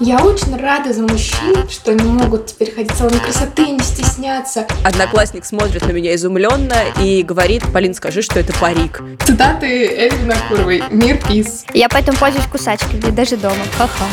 Я очень рада за мужчин, что они могут теперь ходить в салон красоты, не стесняться. Одноклассник смотрит на меня изумленно и говорит, Полин, скажи, что это парик. Цитаты Эльвина Куровой. Мир пис. Я поэтому пользуюсь кусачками, даже дома. Ха-ха.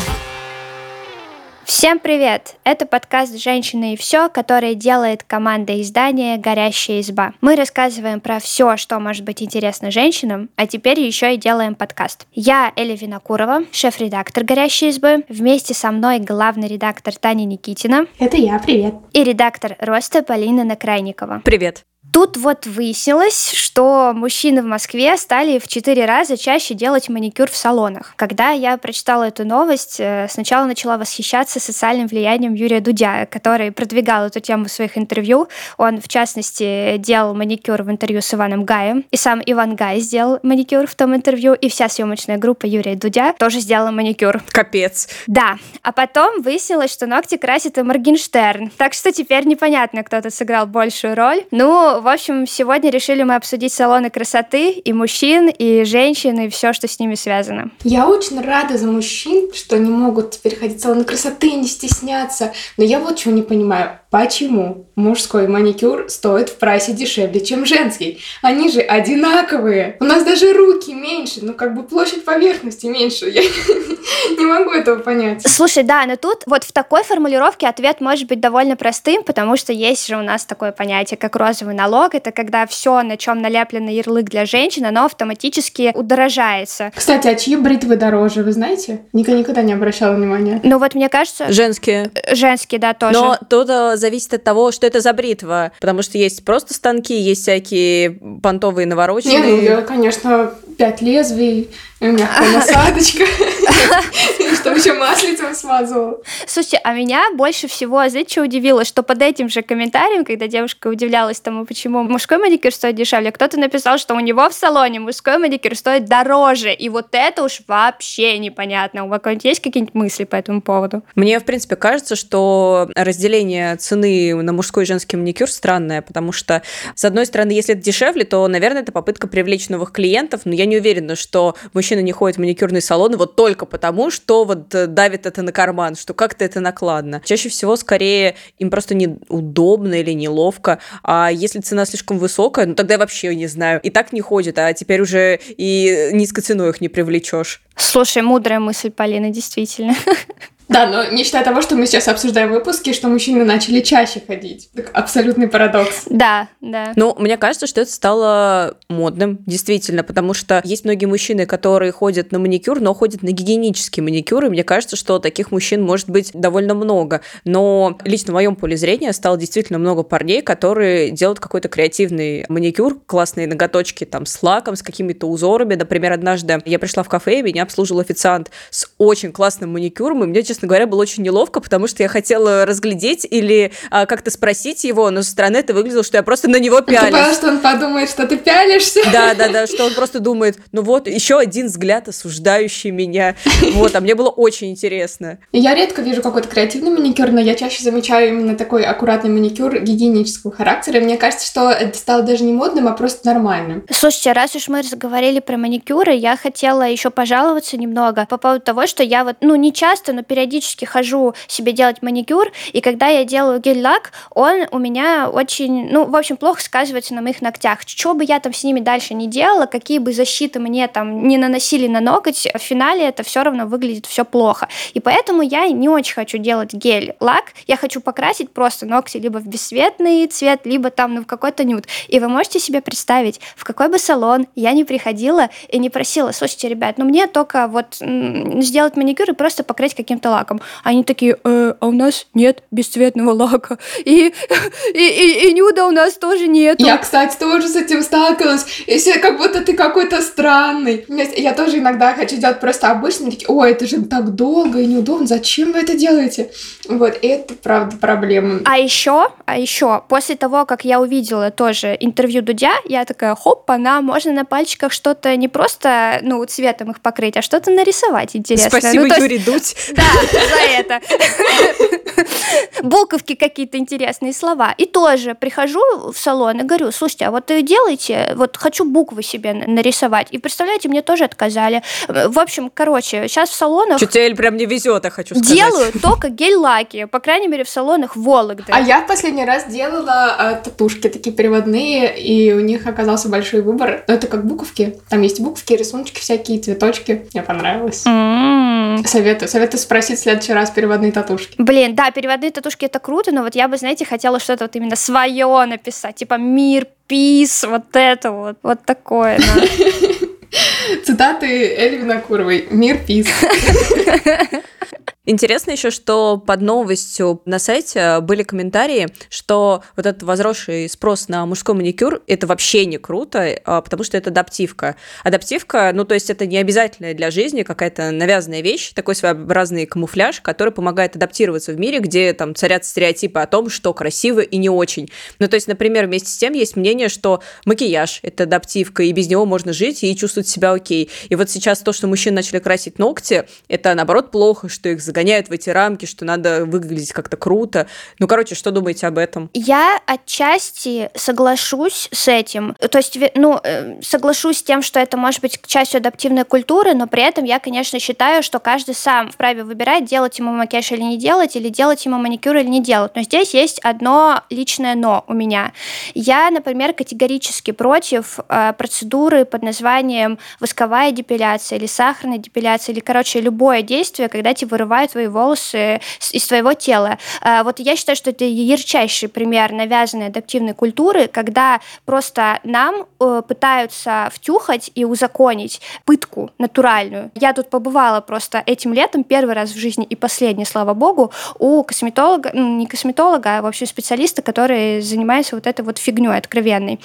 Всем привет! Это подкаст «Женщины и все», который делает команда издания «Горящая изба». Мы рассказываем про все, что может быть интересно женщинам, а теперь еще и делаем подкаст. Я Эля Винокурова, шеф-редактор «Горящей избы». Вместе со мной главный редактор Таня Никитина. Это я, привет. И редактор «Роста» Полина Накрайникова. Привет. Тут вот выяснилось, что мужчины в Москве стали в четыре раза чаще делать маникюр в салонах. Когда я прочитала эту новость, э, сначала начала восхищаться социальным влиянием Юрия Дудя, который продвигал эту тему в своих интервью. Он, в частности, делал маникюр в интервью с Иваном Гаем. И сам Иван Гай сделал маникюр в том интервью. И вся съемочная группа Юрия Дудя тоже сделала маникюр. Капец. Да. А потом выяснилось, что ногти красит и Моргенштерн. Так что теперь непонятно, кто тут сыграл большую роль. Ну, в общем, сегодня решили мы обсудить салоны красоты и мужчин, и женщин, и все, что с ними связано. Я очень рада за мужчин, что они могут теперь ходить в салоны красоты, не стесняться. Но я вот чего не понимаю. Почему мужской маникюр стоит в прайсе дешевле, чем женский? Они же одинаковые. У нас даже руки меньше, ну как бы площадь поверхности меньше. Я не могу этого понять. Слушай, да, но тут вот в такой формулировке ответ может быть довольно простым, потому что есть же у нас такое понятие, как розовый налог. Это когда все, на чем налеплено ярлык для женщин, оно автоматически удорожается. Кстати, а чьи бритвы дороже, вы знаете? Никогда никогда не обращала внимания. Ну вот мне кажется... Женские. Женские, да, тоже. Но тут э, зависит от того, что это за бритва. Потому что есть просто станки, есть всякие понтовые навороченные. Не, ну я, конечно, пять лезвий, мягкая насадочка, чтобы еще маслицем смазывал. Слушайте, а меня больше всего, знаете, что удивило, что под этим же комментарием, когда девушка удивлялась тому, почему мужской маникюр стоит дешевле, кто-то написал, что у него в салоне мужской маникюр стоит дороже, и вот это уж вообще непонятно. У вас есть какие-нибудь мысли по этому поводу? Мне, в принципе, кажется, что разделение цены на мужской и женский маникюр странное, потому что, с одной стороны, если это дешевле, то, наверное, это попытка привлечь новых клиентов, но я не уверена, что мужчина не ходит в маникюрный салон вот только потому, что вот э, давит это на карман, что как-то это накладно. Чаще всего, скорее, им просто неудобно или неловко, а если цена слишком высокая, ну тогда я вообще не знаю. И так не ходит, а теперь уже и низкой ценой их не привлечешь. Слушай, мудрая мысль, Полина, действительно. Да, но не считая того, что мы сейчас обсуждаем выпуски, что мужчины начали чаще ходить. Так, абсолютный парадокс. Да, да. Ну, мне кажется, что это стало модным, действительно, потому что есть многие мужчины, которые ходят на маникюр, но ходят на гигиенический маникюр, и мне кажется, что таких мужчин может быть довольно много. Но лично в моем поле зрения стало действительно много парней, которые делают какой-то креативный маникюр, классные ноготочки там с лаком, с какими-то узорами. Например, однажды я пришла в кафе, и меня обслужил официант с очень классным маникюром, и мне, честно говоря, было очень неловко, потому что я хотела разглядеть или а, как-то спросить его, но со стороны это выглядело, что я просто на него пялюсь. Ты поняла, что он подумает, что ты пялишься? Да, да, да, что он просто думает, ну вот, еще один взгляд осуждающий меня. Вот, а мне было очень интересно. Я редко вижу какой-то креативный маникюр, но я чаще замечаю именно такой аккуратный маникюр гигиенического характера. И мне кажется, что это стало даже не модным, а просто нормальным. Слушайте, раз уж мы разговаривали про маникюры, я хотела еще пожаловаться немного по поводу того, что я вот, ну, не часто, но периодически периодически хожу себе делать маникюр, и когда я делаю гель-лак, он у меня очень, ну, в общем, плохо сказывается на моих ногтях. Что бы я там с ними дальше не делала, какие бы защиты мне там не наносили на ноготь, в финале это все равно выглядит все плохо. И поэтому я не очень хочу делать гель-лак, я хочу покрасить просто ногти либо в бесцветный цвет, либо там ну, в какой-то нюд. И вы можете себе представить, в какой бы салон я не приходила и не просила, слушайте, ребят, ну мне только вот сделать маникюр и просто покрыть каким-то лаком. Они такие, э, а у нас нет бесцветного лака. И, и, и, и нюда у нас тоже нет. Я, кстати, тоже с этим сталкивалась. Если как будто ты какой-то странный. Я тоже иногда хочу делать просто обычный. Такие, ой, это же так долго и неудобно. Зачем вы это делаете? Вот, это правда проблема. А еще, а еще, после того, как я увидела тоже интервью Дудя, я такая, хоп, она можно на пальчиках что-то не просто, ну, цветом их покрыть, а что-то нарисовать интересно. Спасибо, ну, Юрий есть... Дудь. Да, за это. буковки какие-то интересные слова. И тоже прихожу в салон и говорю, слушайте, а вот делайте, вот хочу буквы себе нарисовать. И представляете, мне тоже отказали. В общем, короче, сейчас в салонах... Что тебе прям не везет, я хочу сказать. Делаю только гель-лаки, по крайней мере, в салонах Вологды. А я в последний раз делала э, татушки такие переводные, и у них оказался большой выбор. Но это как буковки. Там есть буковки, рисуночки всякие, цветочки. Мне понравилось. М-м. Советую. Советую спросить в следующий раз переводные татушки. Блин, да, переводные татушки это круто, но вот я бы, знаете, хотела что-то вот именно свое написать, типа мир, пис, вот это вот, вот такое. Цитаты Эльвина Куровой. Мир, пис. Интересно еще, что под новостью на сайте были комментарии, что вот этот возросший спрос на мужской маникюр – это вообще не круто, а, потому что это адаптивка. Адаптивка, ну, то есть это не обязательная для жизни какая-то навязанная вещь, такой своеобразный камуфляж, который помогает адаптироваться в мире, где там царят стереотипы о том, что красиво и не очень. Ну, то есть, например, вместе с тем есть мнение, что макияж – это адаптивка, и без него можно жить и чувствовать себя окей. И вот сейчас то, что мужчины начали красить ногти, это, наоборот, плохо, что их загоняют в эти рамки, что надо выглядеть как-то круто. Ну, короче, что думаете об этом? Я отчасти соглашусь с этим. То есть, ну, э, соглашусь с тем, что это может быть частью адаптивной культуры, но при этом я, конечно, считаю, что каждый сам вправе выбирать, делать ему макияж или не делать, или делать ему маникюр или не делать. Но здесь есть одно личное но у меня. Я, например, категорически против э, процедуры под названием восковая депиляция или сахарная депиляция, или, короче, любое действие, когда тебе вырывают твои волосы из твоего тела. Э, Вот я считаю, что это ярчайший пример навязанной адаптивной культуры, когда просто нам э, пытаются втюхать и узаконить пытку натуральную. Я тут побывала просто этим летом первый раз в жизни и последний, слава богу, у косметолога, не косметолога, а вообще специалиста, который занимается вот этой вот фигней откровенной.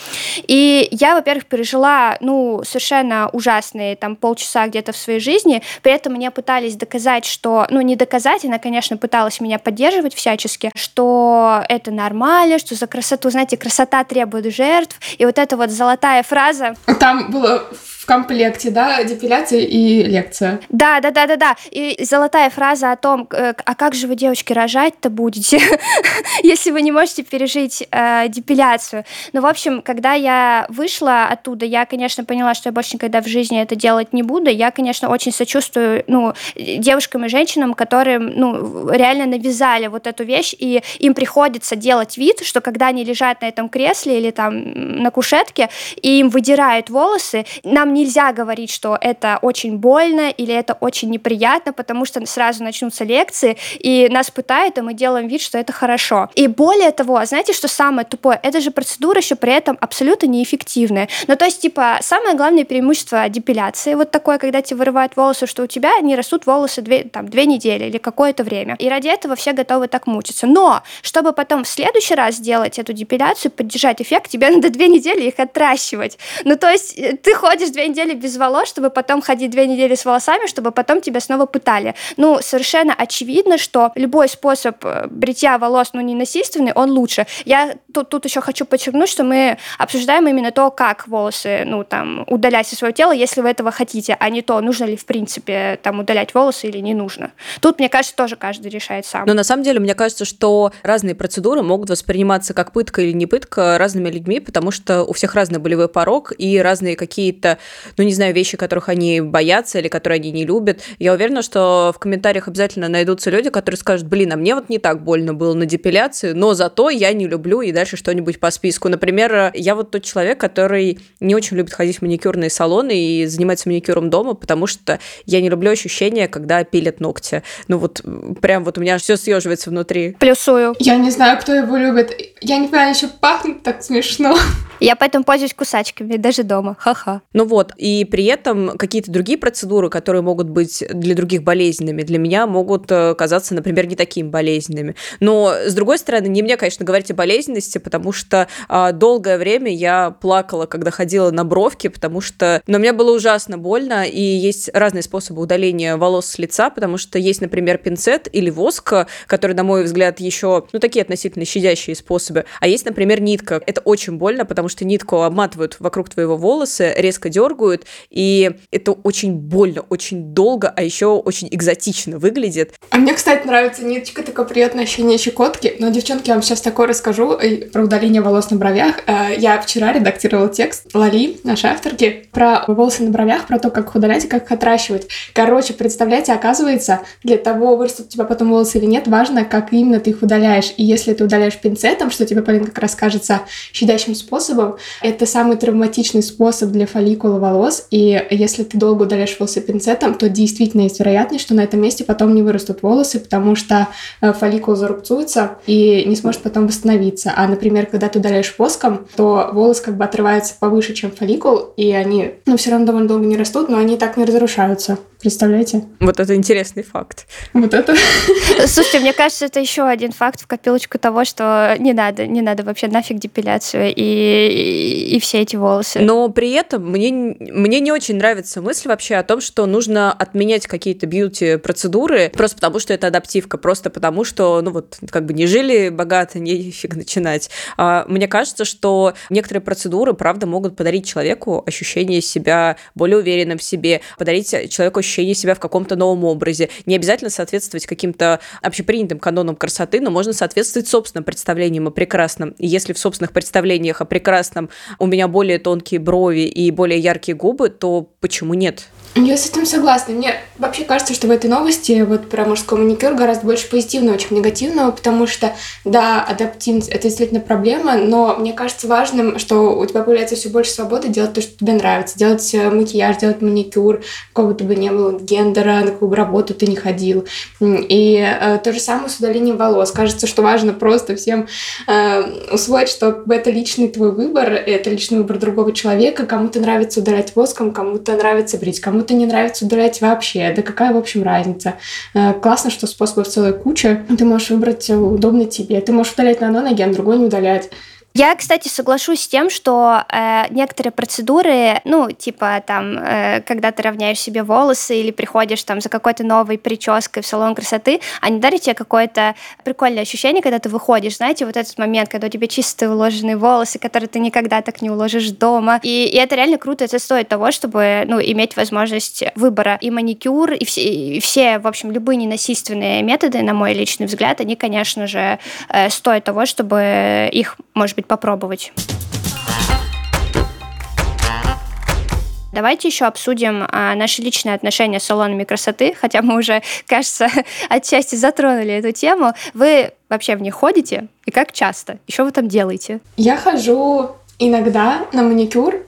И я, во-первых, пережила, ну, совершенно ужасные там полчаса где-то в своей жизни, при этом мне пытались доказать, что, ну, не доказать, она, конечно, пыталась меня поддерживать всячески, что это нормально, что за красоту, знаете, красота требует жертв, и вот эта вот золотая фраза, Там было комплекте, да, депиляция и лекция. Да, да, да, да, да. И золотая фраза о том, э, а как же вы, девочки, рожать-то будете, если вы не можете пережить э, депиляцию. Ну, в общем, когда я вышла оттуда, я, конечно, поняла, что я больше никогда в жизни это делать не буду. Я, конечно, очень сочувствую, ну, девушкам и женщинам, которым, ну, реально навязали вот эту вещь, и им приходится делать вид, что когда они лежат на этом кресле или там на кушетке, и им выдирают волосы, нам нельзя говорить, что это очень больно или это очень неприятно, потому что сразу начнутся лекции, и нас пытают, и мы делаем вид, что это хорошо. И более того, знаете, что самое тупое? Это же процедура еще при этом абсолютно неэффективная. Ну, то есть, типа, самое главное преимущество депиляции вот такое, когда тебе вырывают волосы, что у тебя не растут волосы две, там, две недели или какое-то время. И ради этого все готовы так мучиться. Но, чтобы потом в следующий раз сделать эту депиляцию, поддержать эффект, тебе надо две недели их отращивать. Ну, то есть, э, ты ходишь две недели без волос, чтобы потом ходить две недели с волосами, чтобы потом тебя снова пытали. Ну, совершенно очевидно, что любой способ э, бритья волос, ну, не насильственный, он лучше. Я тут, тут еще хочу подчеркнуть, что мы обсуждаем именно то, как волосы, ну, там, удалять из своего тела, если вы этого хотите, а не то, нужно ли, в принципе, там, удалять волосы или не нужно. Тут, мне кажется, тоже каждый решает сам. Но на самом деле, мне кажется, что разные процедуры могут восприниматься как пытка или не пытка разными людьми, потому что у всех разный болевой порог и разные какие-то, ну, не знаю, вещи, которых они боятся или которые они не любят. Я уверена, что в комментариях обязательно найдутся люди, которые скажут, блин, а мне вот не так больно было на депиляции, но зато я не люблю и дальше что-нибудь по списку. Например, я вот тот человек, который не очень любит ходить в маникюрные салоны и заниматься маникюром дома, потому что я не люблю ощущение, когда пилят ногти. Ну вот прям вот у меня все съеживается внутри. Плюсую. Я не знаю, кто его любит. Я не понимаю, еще пахнет так смешно. Я поэтому пользуюсь кусачками, даже дома. Ха-ха. Ну вот, и при этом какие-то другие процедуры, которые могут быть для других болезненными, для меня могут э, казаться, например, не такими болезненными. Но, с другой стороны, не мне, конечно, говорить о болезненности, потому что а, долгое время я плакала, когда ходила на бровки, потому что, ну, мне было ужасно больно, и есть разные способы удаления волос с лица, потому что есть, например, пинцет или воск, который, на мой взгляд, еще, ну, такие относительно щадящие способы, а есть, например, нитка. Это очень больно, потому что нитку обматывают вокруг твоего волоса, резко дергают, и это очень больно, очень долго, а еще очень экзотично выглядит. А мне, кстати, нравится ниточка, такое приятное ощущение щекотки. Но, девчонки, я вам сейчас такое расскажу про удаление волос на бровях. Э, я вчера редактировала текст Лали, нашей авторки, про волосы на бровях, про то, как их удалять и как их отращивать. Короче, представляете, оказывается, для того, вырастут у тебя потом волосы или нет, важно, как именно ты их удаляешь. И если ты удаляешь пинцетом, что тебе, Полин, как раз кажется щадящим способом, это самый травматичный способ для фолликула волос. И если ты долго удаляешь волосы пинцетом, то действительно есть вероятность, что на этом месте потом не вырастут волосы, потому что э, фолликул зарубцуется и не сможет потом восстановиться. А, например, когда ты удаляешь воском, то волос как бы отрывается повыше, чем фолликул, и они, ну, все равно довольно долго не растут, но они так не разрушаются. Представляете? Вот это интересный факт. Вот это. Слушайте, мне кажется, это еще один факт в копилочку того, что не надо, не надо вообще нафиг депиляцию и, и, и все эти волосы. Но при этом мне, мне не очень нравится мысль вообще о том, что нужно отменять какие-то бьюти-процедуры просто потому, что это адаптивка, просто потому, что, ну вот, как бы не жили богато, нефиг начинать. А, мне кажется, что некоторые процедуры, правда, могут подарить человеку ощущение себя более уверенным в себе, подарить человеку ощущение себя в каком-то новом образе. Не обязательно соответствовать каким-то общепринятым канонам красоты, но можно соответствовать собственным представлениям о прекрасном. И если в собственных представлениях о прекрасном у меня более тонкие брови и более яркие губы, то почему нет? Я с этим согласна. Мне вообще кажется, что в этой новости вот про мужской маникюр гораздо больше позитивного, чем негативного, потому что, да, адаптивность — это действительно проблема, но мне кажется важным, что у тебя появляется все больше свободы делать то, что тебе нравится, делать э, макияж, делать маникюр, какого бы не было гендера, на какую бы работу ты не ходил. И э, то же самое с удалением волос. Кажется, что важно просто всем э, усвоить, что это личный твой выбор, это личный выбор другого человека, кому-то нравится удалять воском, кому-то нравится брить, кому кому-то не нравится удалять вообще. Да какая, в общем, разница? Э, классно, что способов целая куча. Ты можешь выбрать удобный тебе. Ты можешь удалять на одной ноге, а на другой не удалять. Я, кстати, соглашусь с тем, что э, некоторые процедуры, ну, типа там, э, когда ты равняешь себе волосы или приходишь там за какой-то новой прической в салон красоты, они дарят тебе какое-то прикольное ощущение, когда ты выходишь, знаете, вот этот момент, когда у тебя чистые уложенные волосы, которые ты никогда так не уложишь дома. И, и это реально круто, это стоит того, чтобы, ну, иметь возможность выбора. И маникюр, и все, и все в общем, любые ненасильственные методы, на мой личный взгляд, они, конечно же, э, стоят того, чтобы их, может быть, быть, попробовать. Давайте еще обсудим а, наши личные отношения с салонами красоты, хотя мы уже, кажется, отчасти затронули эту тему. Вы вообще в них ходите? И как часто? Еще вы там делаете? Я хожу иногда на маникюр,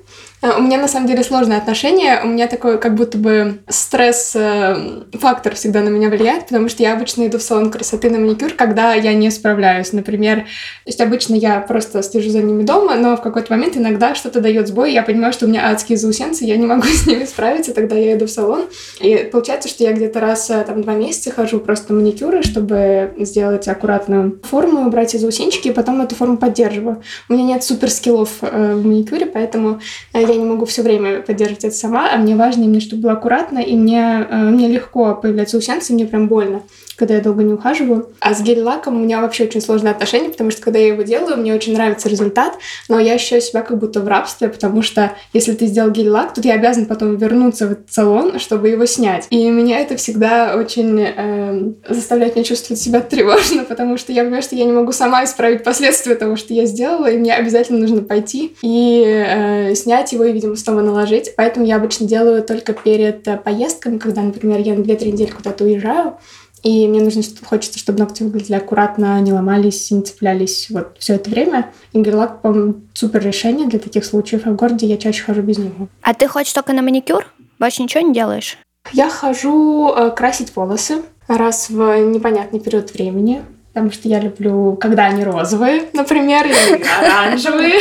у меня на самом деле сложные отношения. У меня такой как будто бы стресс-фактор всегда на меня влияет, потому что я обычно иду в салон красоты на маникюр, когда я не справляюсь. Например, то есть обычно я просто слежу за ними дома, но в какой-то момент иногда что-то дает сбой, я понимаю, что у меня адские заусенцы, я не могу с ними справиться, тогда я иду в салон. И получается, что я где-то раз э, там два месяца хожу просто на маникюры, чтобы сделать аккуратную форму, убрать заусенчики, и потом эту форму поддерживаю. У меня нет супер скиллов э, в маникюре, поэтому я я не могу все время поддерживать это сама, а мне важно именно, чтобы было аккуратно, и мне, э, мне легко появляться усенцы, мне прям больно когда я долго не ухаживаю. А с гель-лаком у меня вообще очень сложные отношения, потому что когда я его делаю, мне очень нравится результат, но я ощущаю себя как будто в рабстве, потому что если ты сделал гель-лак, то ты обязан потом вернуться в этот салон, чтобы его снять. И меня это всегда очень э, заставляет меня чувствовать себя тревожно, потому что я понимаю, что я не могу сама исправить последствия того, что я сделала, и мне обязательно нужно пойти и э, снять его и, видимо, снова наложить. Поэтому я обычно делаю только перед э, поездками, когда, например, я на 2-3 недели куда-то уезжаю, и мне нужно, хочется, чтобы ногти выглядели аккуратно, не ломались, не цеплялись вот все это время. И гель-лак, по-моему, супер решение для таких случаев, а в городе я чаще хожу без него. А ты хочешь только на маникюр? Больше ничего не делаешь? Я хожу э, красить волосы раз в непонятный период времени потому что я люблю, когда они розовые, например, или оранжевые.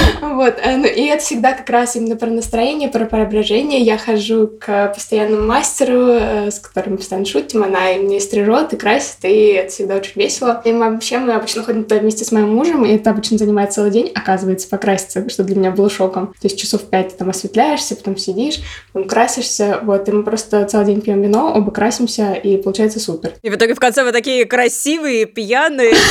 Вот. Э, ну, и это всегда как раз именно про настроение, про преображение. Я хожу к постоянному мастеру, э, с которым постоянно шутим. Она и мне стрижет, и красит, и это всегда очень весело. И мы вообще, мы обычно ходим туда вместе с моим мужем, и это обычно занимает целый день, оказывается, покраситься, что для меня было шоком. То есть часов пять ты там осветляешься, потом сидишь, потом красишься, вот, и мы просто целый день пьем вино, оба красимся, и получается супер. И в итоге в конце вы такие красивые, пьяные.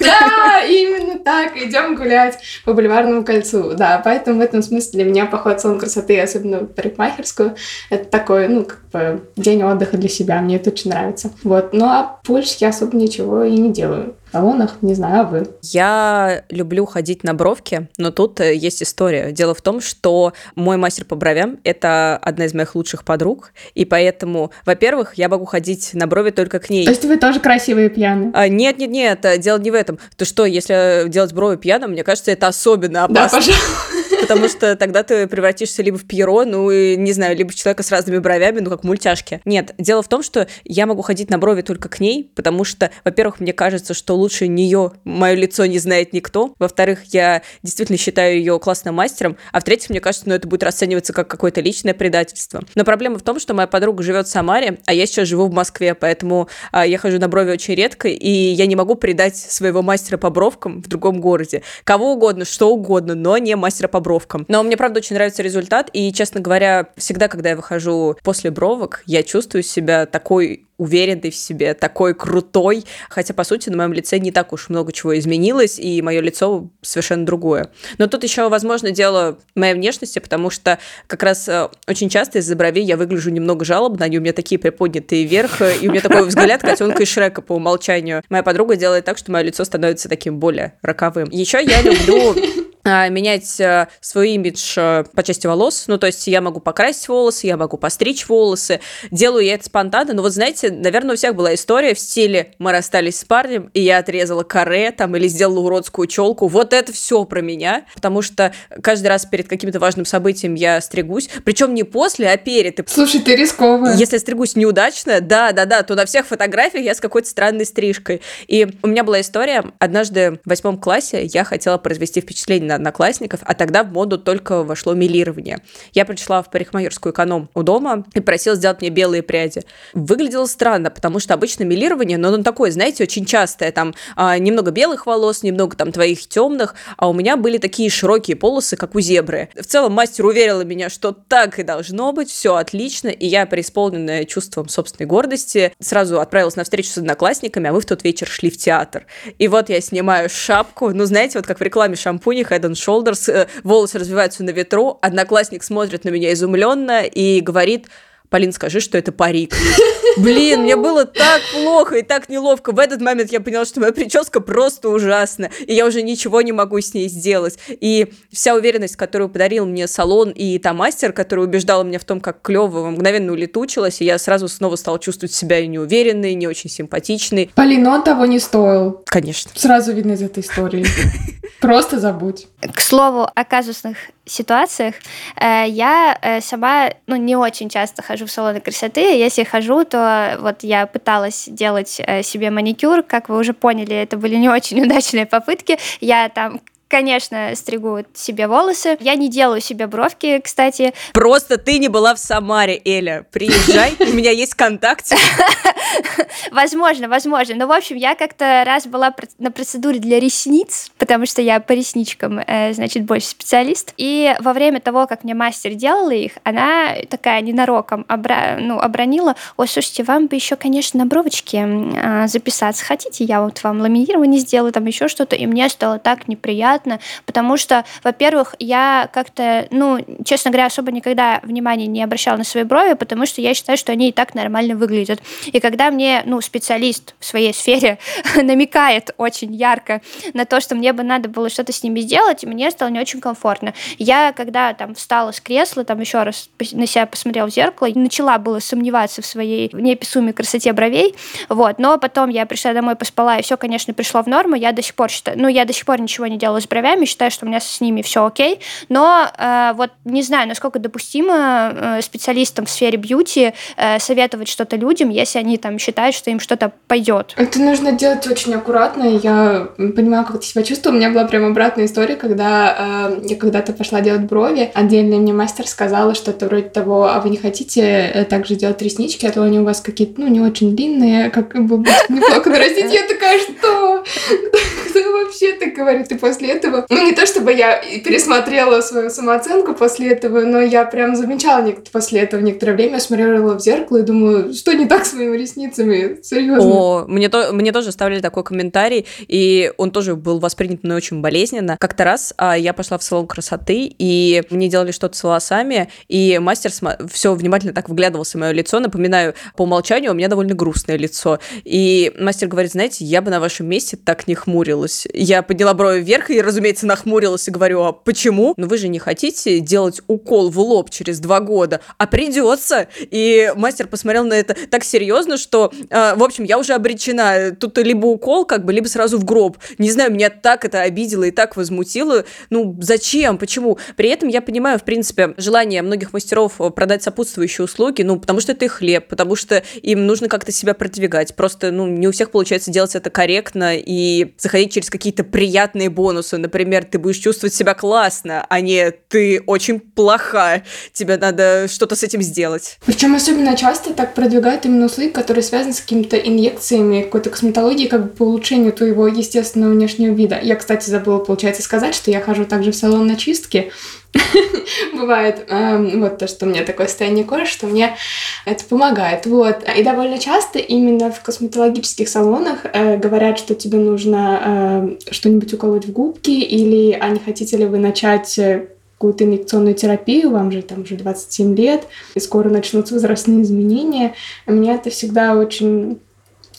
Да, именно так. Идем гулять по бульвару Сыктывкарному кольцу, да, поэтому в этом смысле для меня поход в салон красоты, особенно в парикмахерскую, это такой, ну, как бы день отдыха для себя, мне это очень нравится. Вот, ну а больше я особо ничего и не делаю салонах, не знаю, а вы? Я люблю ходить на бровки, но тут э, есть история. Дело в том, что мой мастер по бровям — это одна из моих лучших подруг, и поэтому, во-первых, я могу ходить на брови только к ней. То есть вы тоже красивые пьяные? А, нет, нет, нет, дело не в этом. То что, если делать брови пьяным, мне кажется, это особенно опасно. Да, пожалуйста потому что тогда ты превратишься либо в Пьеро, ну, и, не знаю, либо в человека с разными бровями, ну, как мультяшки. Нет, дело в том, что я могу ходить на брови только к ней, потому что, во-первых, мне кажется, что лучше нее мое лицо не знает никто, во-вторых, я действительно считаю ее классным мастером, а в-третьих, мне кажется, ну, это будет расцениваться как какое-то личное предательство. Но проблема в том, что моя подруга живет в Самаре, а я сейчас живу в Москве, поэтому а, я хожу на брови очень редко, и я не могу предать своего мастера по бровкам в другом городе. Кого угодно, что угодно, но не мастера по бровкам. Но мне, правда, очень нравится результат, и, честно говоря, всегда, когда я выхожу после бровок, я чувствую себя такой уверенный в себе, такой крутой, хотя, по сути, на моем лице не так уж много чего изменилось, и мое лицо совершенно другое. Но тут еще, возможно, дело моей внешности, потому что как раз э, очень часто из-за бровей я выгляжу немного жалобно, они у меня такие приподнятые вверх, э, и у меня такой взгляд котенка и Шрека по умолчанию. Моя подруга делает так, что мое лицо становится таким более роковым. Еще я люблю а, менять э, свой имидж по части волос. Ну, то есть я могу покрасить волосы, я могу постричь волосы. Делаю я это спонтанно. Но вот знаете, наверное, у всех была история в стиле «мы расстались с парнем, и я отрезала каре там или сделала уродскую челку». Вот это все про меня. Потому что каждый раз перед каким-то важным событием я стригусь. Причем не после, а перед. Слушай, ты рисковая. Если стригусь неудачно, да-да-да, то на всех фотографиях я с какой-то странной стрижкой. И у меня была история. Однажды в восьмом классе я хотела произвести впечатление на одноклассников, а тогда в моду только вошло милирование. Я пришла в парикмахерскую эконом у дома и просила сделать мне белые пряди. Выглядело странно, потому что обычно милирование, но оно такое, знаете, очень частое, там а, немного белых волос, немного там твоих темных, а у меня были такие широкие полосы, как у зебры. В целом мастер уверила меня, что так и должно быть, все отлично, и я, преисполненная чувством собственной гордости, сразу отправилась на встречу с одноклассниками, а мы в тот вечер шли в театр. И вот я снимаю шапку, ну, знаете, вот как в рекламе шампуня Head and Shoulders, э, волосы развиваются на ветру, одноклассник смотрит на меня изумленно и говорит, Полин, скажи, что это парик. Блин, мне было так плохо и так неловко. В этот момент я поняла, что моя прическа просто ужасна, и я уже ничего не могу с ней сделать. И вся уверенность, которую подарил мне салон и та мастер, который убеждала меня в том, как клево, мгновенно улетучилась, и я сразу снова стала чувствовать себя неуверенной, не очень симпатичной. Полин, он того не стоил. Конечно. Сразу видно из этой истории. Просто забудь. К слову о казусных ситуациях, э, я э, сама ну, не очень часто хожу в салоны красоты. Если хожу, то вот я пыталась делать э, себе маникюр. Как вы уже поняли, это были не очень удачные попытки. Я там Конечно, стригу себе волосы. Я не делаю себе бровки, кстати. Просто ты не была в Самаре, Эля. Приезжай, у меня есть контакт. Возможно, возможно. Но, в общем, я как-то раз была на процедуре для ресниц, потому что я по ресничкам, э, значит, больше специалист. И во время того, как мне мастер делала их, она такая ненароком обра... ну, обронила, ой, слушайте, вам бы еще, конечно, на бровочки а, записаться. Хотите, я вот вам ламинирование сделаю, там еще что-то. И мне стало так неприятно приятно, потому что, во-первых, я как-то, ну, честно говоря, особо никогда внимания не обращала на свои брови, потому что я считаю, что они и так нормально выглядят. И когда мне, ну, специалист в своей сфере намекает очень ярко на то, что мне бы надо было что-то с ними сделать, мне стало не очень комфортно. Я, когда там встала с кресла, там еще раз на себя посмотрела в зеркало, начала было сомневаться в своей неописуемой красоте бровей, вот, но потом я пришла домой, поспала, и все, конечно, пришло в норму, я до сих пор считаю, ну, я до сих пор ничего не делала с бровями, считаю, что у меня с ними все окей, но э, вот не знаю, насколько допустимо э, специалистам в сфере бьюти э, советовать что-то людям, если они там считают, что им что-то пойдет. Это нужно делать очень аккуратно. Я понимаю, как ты себя чувствуешь. У меня была прям обратная история, когда э, я когда-то пошла делать брови. Отдельный мне мастер сказала что-то вроде того, а вы не хотите э, также делать реснички, а то они у вас какие-то, ну, не очень длинные, как бы неплохо нарастить. Я такая, что? Кто вообще так говорит? И после этого, ну не то чтобы я пересмотрела свою самооценку после этого, но я прям замечала после этого некоторое время, смотрела в зеркало и думаю, что не так с моими ресницами? Серьезно. О, мне, то, мне тоже оставляли такой комментарий, и он тоже был воспринят мной очень болезненно. Как-то раз а, я пошла в салон красоты, и мне делали что-то с волосами, и мастер все внимательно так вглядывался в мое лицо. Напоминаю, по умолчанию у меня довольно грустное лицо. И мастер говорит, знаете, я бы на вашем месте так не хмурилась. Я подняла брови вверх и, разумеется, нахмурилась и говорю, а почему? Ну вы же не хотите делать укол в лоб через два года, а придется. И мастер посмотрел на это так серьезно, что, э, в общем, я уже обречена. Тут либо укол, как бы, либо сразу в гроб. Не знаю, меня так это обидело и так возмутило. Ну, зачем? Почему? При этом я понимаю, в принципе, желание многих мастеров продать сопутствующие услуги, ну, потому что это их хлеб, потому что им нужно как-то себя продвигать. Просто, ну, не у всех получается делать это корректно и заходить через какие-то приятные бонусы. Например, ты будешь чувствовать себя классно, а не ты очень плоха, тебе надо что-то с этим сделать. Причем особенно часто так продвигают именно услуги, которые связаны с какими-то инъекциями, какой-то косметологией, как бы по улучшению твоего естественного внешнего вида. Я, кстати, забыла, получается, сказать, что я хожу также в салон на чистки. Бывает эм, вот то, что у меня такое состояние кожи, что мне это помогает. Вот. И довольно часто именно в косметологических салонах э, говорят, что тебе нужно э, что-нибудь уколоть в губки, или а не хотите ли вы начать э, какую-то инъекционную терапию, вам же там уже 27 лет, и скоро начнутся возрастные изменения. Меня это всегда очень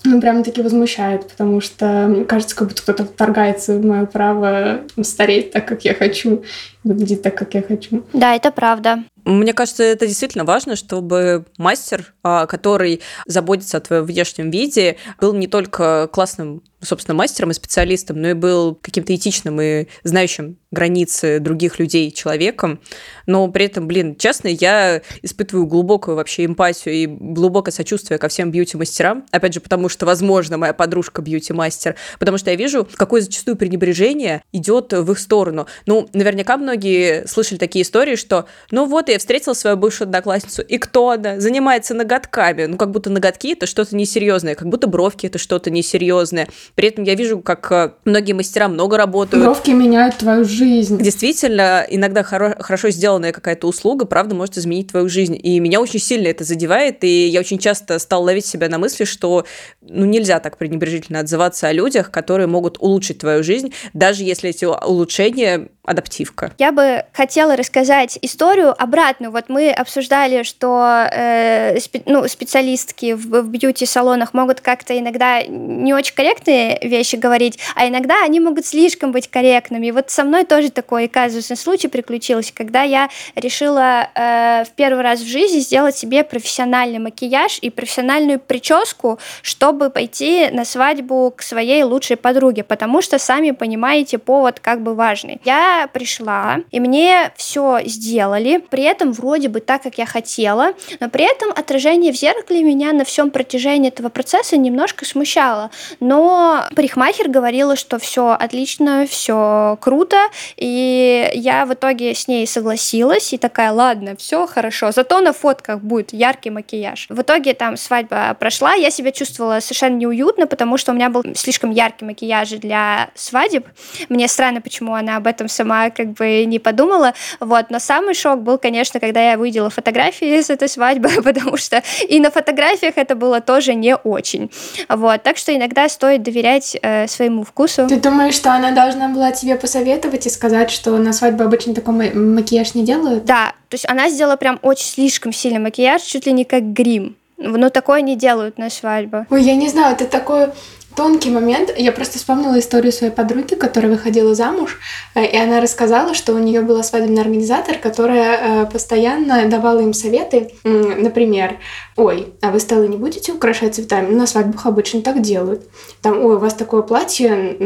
ну, прям таки возмущает, потому что мне кажется, как будто кто-то вторгается в мое право стареть так, как я хочу, выглядеть так, как я хочу. Да, это правда. Мне кажется, это действительно важно, чтобы мастер, а, который заботится о твоем внешнем виде, был не только классным, собственно, мастером и специалистом, но и был каким-то этичным и знающим границы других людей человеком. Но при этом, блин, честно, я испытываю глубокую вообще эмпатию и глубокое сочувствие ко всем бьюти-мастерам. Опять же, потому что, возможно, моя подружка бьюти-мастер. Потому что я вижу, какое зачастую пренебрежение идет в их сторону. Ну, наверняка многие слышали такие истории, что, ну вот, я встретила свою бывшую одноклассницу, и кто она? Занимается ноготками. Ну, как будто ноготки это что-то несерьезное, как будто бровки это что-то несерьезное. При этом я вижу, как э, многие мастера много работают. Бровки меняют твою жизнь. Действительно, иногда хоро- хорошо сделанная какая-то услуга, правда, может изменить твою жизнь. И меня очень сильно это задевает, и я очень часто стал ловить себя на мысли, что ну, нельзя так пренебрежительно отзываться о людях, которые могут улучшить твою жизнь, даже если эти улучшения адаптивка. Я бы хотела рассказать историю обратную. Вот мы обсуждали, что э, спе- ну, специалистки в, в бьюти-салонах могут как-то иногда не очень корректные вещи говорить, а иногда они могут слишком быть корректными. И вот со мной тоже такой казусный случай приключился, когда я решила э, в первый раз в жизни сделать себе профессиональный макияж и профессиональную прическу, чтобы пойти на свадьбу к своей лучшей подруге, потому что, сами понимаете, повод как бы важный. Я пришла, и мне все сделали, при этом вроде бы так, как я хотела, но при этом отражение в зеркале меня на всем протяжении этого процесса немножко смущало. Но парикмахер говорила, что все отлично, все круто, и я в итоге с ней согласилась, и такая, ладно, все хорошо, зато на фотках будет яркий макияж. В итоге там свадьба прошла, я себя чувствовала совершенно неуютно, потому что у меня был слишком яркий макияж для свадеб. Мне странно, почему она об этом сама сама как бы не подумала. Вот. Но самый шок был, конечно, когда я увидела фотографии с этой свадьбы, потому что и на фотографиях это было тоже не очень. Вот. Так что иногда стоит доверять э, своему вкусу. Ты думаешь, что она должна была тебе посоветовать и сказать, что на свадьбу обычно такой макияж не делают? Да, то есть она сделала прям очень слишком сильный макияж, чуть ли не как грим. Но такое не делают на свадьбу. Ой, я не знаю, это такое тонкий момент. Я просто вспомнила историю своей подруги, которая выходила замуж, э, и она рассказала, что у нее была свадебный организатор, которая э, постоянно давала им советы. Например, ой, а вы столы не будете украшать цветами? На свадьбах обычно так делают. Там, ой, у вас такое платье,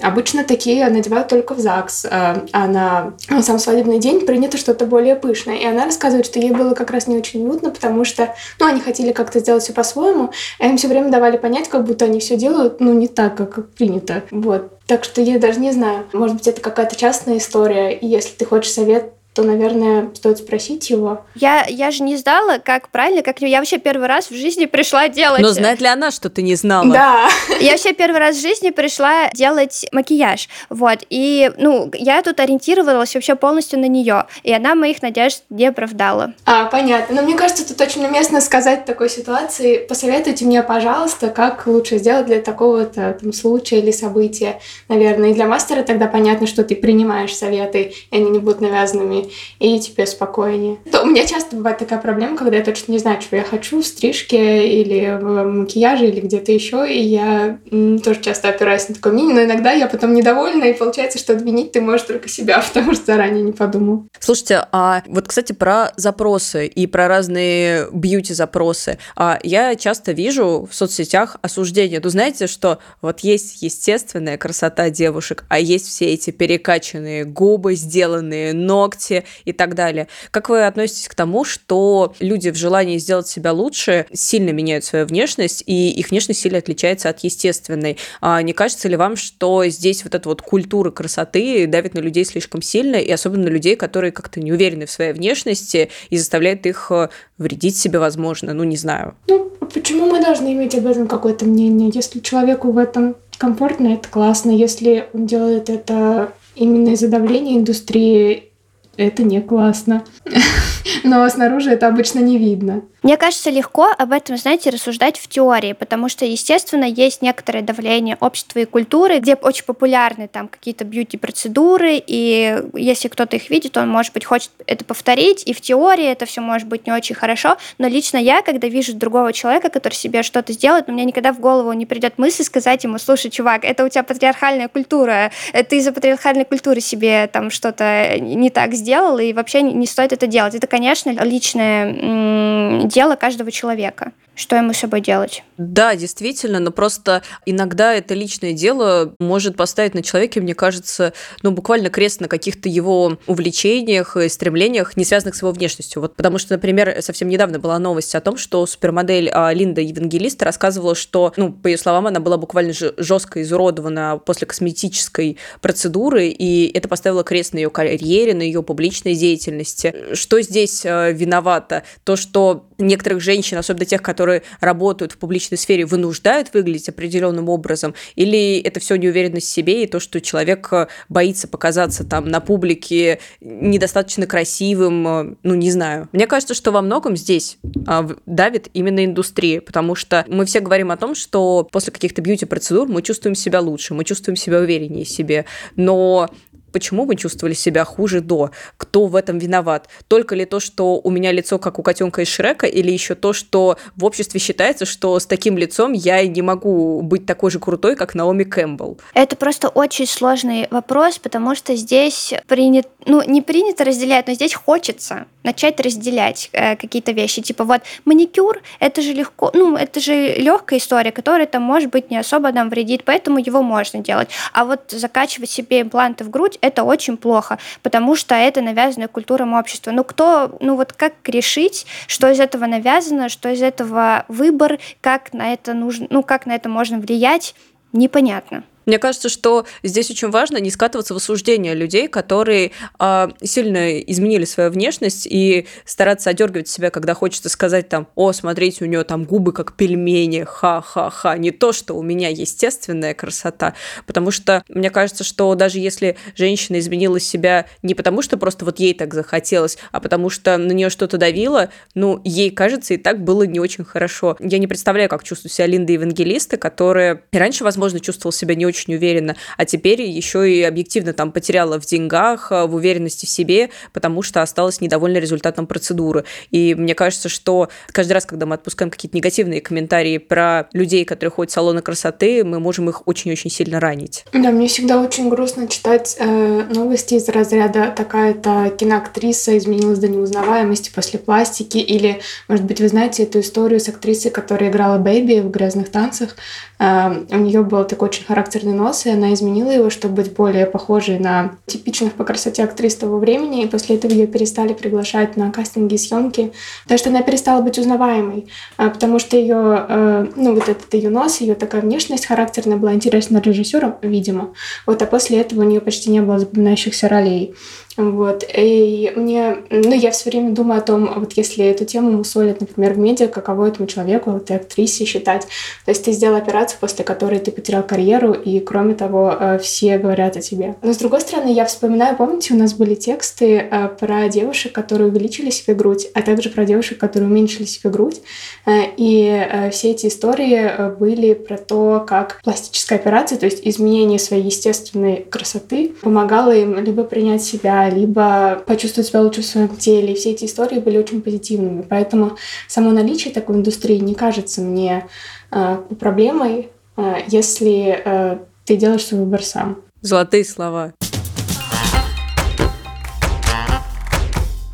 обычно такие надевают только в ЗАГС, а, а на сам свадебный день принято что-то более пышное. И она рассказывает, что ей было как раз не очень уютно, потому что, ну, они хотели как-то сделать все по-своему, а им все время давали понять, как будто они все делают, ну, не так, как принято. Вот. Так что я даже не знаю. Может быть, это какая-то частная история, и если ты хочешь совет, то, наверное, стоит спросить его. Я, я же не знала, как правильно, как я вообще первый раз в жизни пришла делать. Но знает ли она, что ты не знала? Да. Я вообще первый раз в жизни пришла делать макияж, вот. И, ну, я тут ориентировалась вообще полностью на нее, и она моих надежд не оправдала. А, понятно. Но мне кажется, тут очень уместно сказать в такой ситуации, посоветуйте мне, пожалуйста, как лучше сделать для такого-то там, случая или события, наверное. И для мастера тогда понятно, что ты принимаешь советы, и они не будут навязанными и тебе спокойнее. То у меня часто бывает такая проблема, когда я точно не знаю, чего я хочу в стрижке или в макияже или где-то еще, и я тоже часто опираюсь на такое мнение, но иногда я потом недовольна, и получается, что обвинить ты можешь только себя, потому что заранее не подумал. Слушайте, а вот, кстати, про запросы и про разные бьюти-запросы. А я часто вижу в соцсетях осуждение. Ну, знаете, что вот есть естественная красота девушек, а есть все эти перекачанные губы, сделанные ногти, работе и так далее. Как вы относитесь к тому, что люди в желании сделать себя лучше сильно меняют свою внешность, и их внешность сильно отличается от естественной? А не кажется ли вам, что здесь вот эта вот культура красоты давит на людей слишком сильно, и особенно на людей, которые как-то не уверены в своей внешности и заставляет их э, вредить себе, возможно, ну не знаю. Ну, почему мы должны иметь об этом какое-то мнение? Если человеку в этом комфортно, это классно. Если он делает это именно из-за давления индустрии, это не классно. Но снаружи это обычно не видно. Мне кажется, легко об этом, знаете, рассуждать в теории, потому что, естественно, есть некоторое давление общества и культуры, где очень популярны там какие-то бьюти-процедуры, и если кто-то их видит, он, может быть, хочет это повторить, и в теории это все может быть не очень хорошо, но лично я, когда вижу другого человека, который себе что-то сделает, у меня никогда в голову не придет мысль сказать ему, слушай, чувак, это у тебя патриархальная культура, ты из-за патриархальной культуры себе там что-то не так сделал, и вообще не стоит это делать. Это, конечно, личное дело каждого человека что ему с собой делать. Да, действительно, но просто иногда это личное дело может поставить на человеке, мне кажется, ну, буквально крест на каких-то его увлечениях и стремлениях, не связанных с его внешностью. Вот потому что, например, совсем недавно была новость о том, что супермодель а, Линда Евангелиста рассказывала, что, ну, по ее словам, она была буквально жестко изуродована после косметической процедуры, и это поставило крест на ее карьере, на ее публичной деятельности. Что здесь э, виновато? То, что некоторых женщин, особенно тех, которые работают в публичной сфере, вынуждают выглядеть определенным образом, или это все неуверенность в себе и то, что человек э, боится показаться там на публике недостаточно красивым, э, ну, не знаю. Мне кажется, что во многом здесь а, давит именно индустрия, потому что мы все говорим о том, что после каких-то бьюти-процедур мы чувствуем себя лучше, мы чувствуем себя увереннее в себе, но почему вы чувствовали себя хуже до? Кто в этом виноват? Только ли то, что у меня лицо как у котенка из Шрека, или еще то, что в обществе считается, что с таким лицом я не могу быть такой же крутой, как Наоми Кэмпбелл? Это просто очень сложный вопрос, потому что здесь принято, ну, не принято разделять, но здесь хочется начать разделять э, какие-то вещи. Типа вот маникюр, это же легко, ну, это же легкая история, которая там, может быть, не особо нам вредит, поэтому его можно делать. А вот закачивать себе импланты в грудь, это очень плохо, потому что это навязанная культурам общества. Ну, кто, ну вот как решить, что из этого навязано, что из этого выбор, как на это нужно, ну, как на это можно влиять, непонятно. Мне кажется, что здесь очень важно не скатываться в осуждение людей, которые э, сильно изменили свою внешность и стараться одергивать себя, когда хочется сказать там, о, смотрите, у нее там губы как пельмени, ха-ха-ха. Не то, что у меня естественная красота, потому что мне кажется, что даже если женщина изменила себя не потому, что просто вот ей так захотелось, а потому что на нее что-то давило, ну, ей кажется, и так было не очень хорошо. Я не представляю, как чувствует себя Линда Евангелиста, которая раньше, возможно, чувствовала себя не уверенно, а теперь еще и объективно там потеряла в деньгах, э, в уверенности в себе, потому что осталась недовольна результатом процедуры. И мне кажется, что каждый раз, когда мы отпускаем какие-то негативные комментарии про людей, которые ходят в салоны красоты, мы можем их очень-очень сильно ранить. Да, мне всегда очень грустно читать э, новости из разряда «такая-то киноактриса изменилась до неузнаваемости после пластики» или, может быть, вы знаете эту историю с актрисой, которая играла Бэйби в «Грязных танцах». Э, у нее был такой очень характер характерный нос, и она изменила его, чтобы быть более похожей на типичных по красоте актрис того времени, и после этого ее перестали приглашать на кастинги и съемки, потому что она перестала быть узнаваемой, а, потому что ее, э, ну, вот этот ее нос, ее такая внешность характерная была интересна режиссерам, видимо, вот, а после этого у нее почти не было запоминающихся ролей. Вот. И мне, ну, я все время думаю о том, вот если эту тему мусолят, например, в медиа, каково этому человеку, вот и актрисе считать. То есть ты сделал операцию, после которой ты потерял карьеру, и кроме того, э, все говорят о тебе. Но с другой стороны, я вспоминаю, помните, у нас были тексты э, про девушек, которые увеличили себе грудь, а также про девушек, которые уменьшили себе грудь. Э, и все эти истории были про то, как пластическая операция, то есть изменение своей естественной красоты, помогала им либо принять либо почувствовать себя лучше в своем теле. И все эти истории были очень позитивными. Поэтому само наличие такой индустрии не кажется мне э, проблемой, э, если э, ты делаешь свой выбор сам. Золотые слова.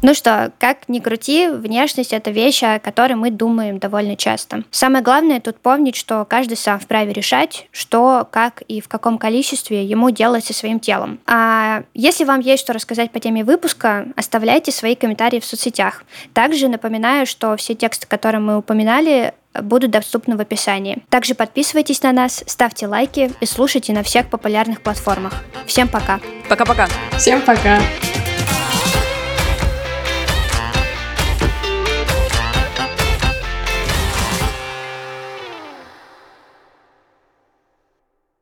Ну что, как ни крути, внешность — это вещь, о которой мы думаем довольно часто. Самое главное тут помнить, что каждый сам вправе решать, что, как и в каком количестве ему делать со своим телом. А если вам есть что рассказать по теме выпуска, оставляйте свои комментарии в соцсетях. Также напоминаю, что все тексты, которые мы упоминали, будут доступны в описании. Также подписывайтесь на нас, ставьте лайки и слушайте на всех популярных платформах. Всем пока! Пока-пока! Всем пока!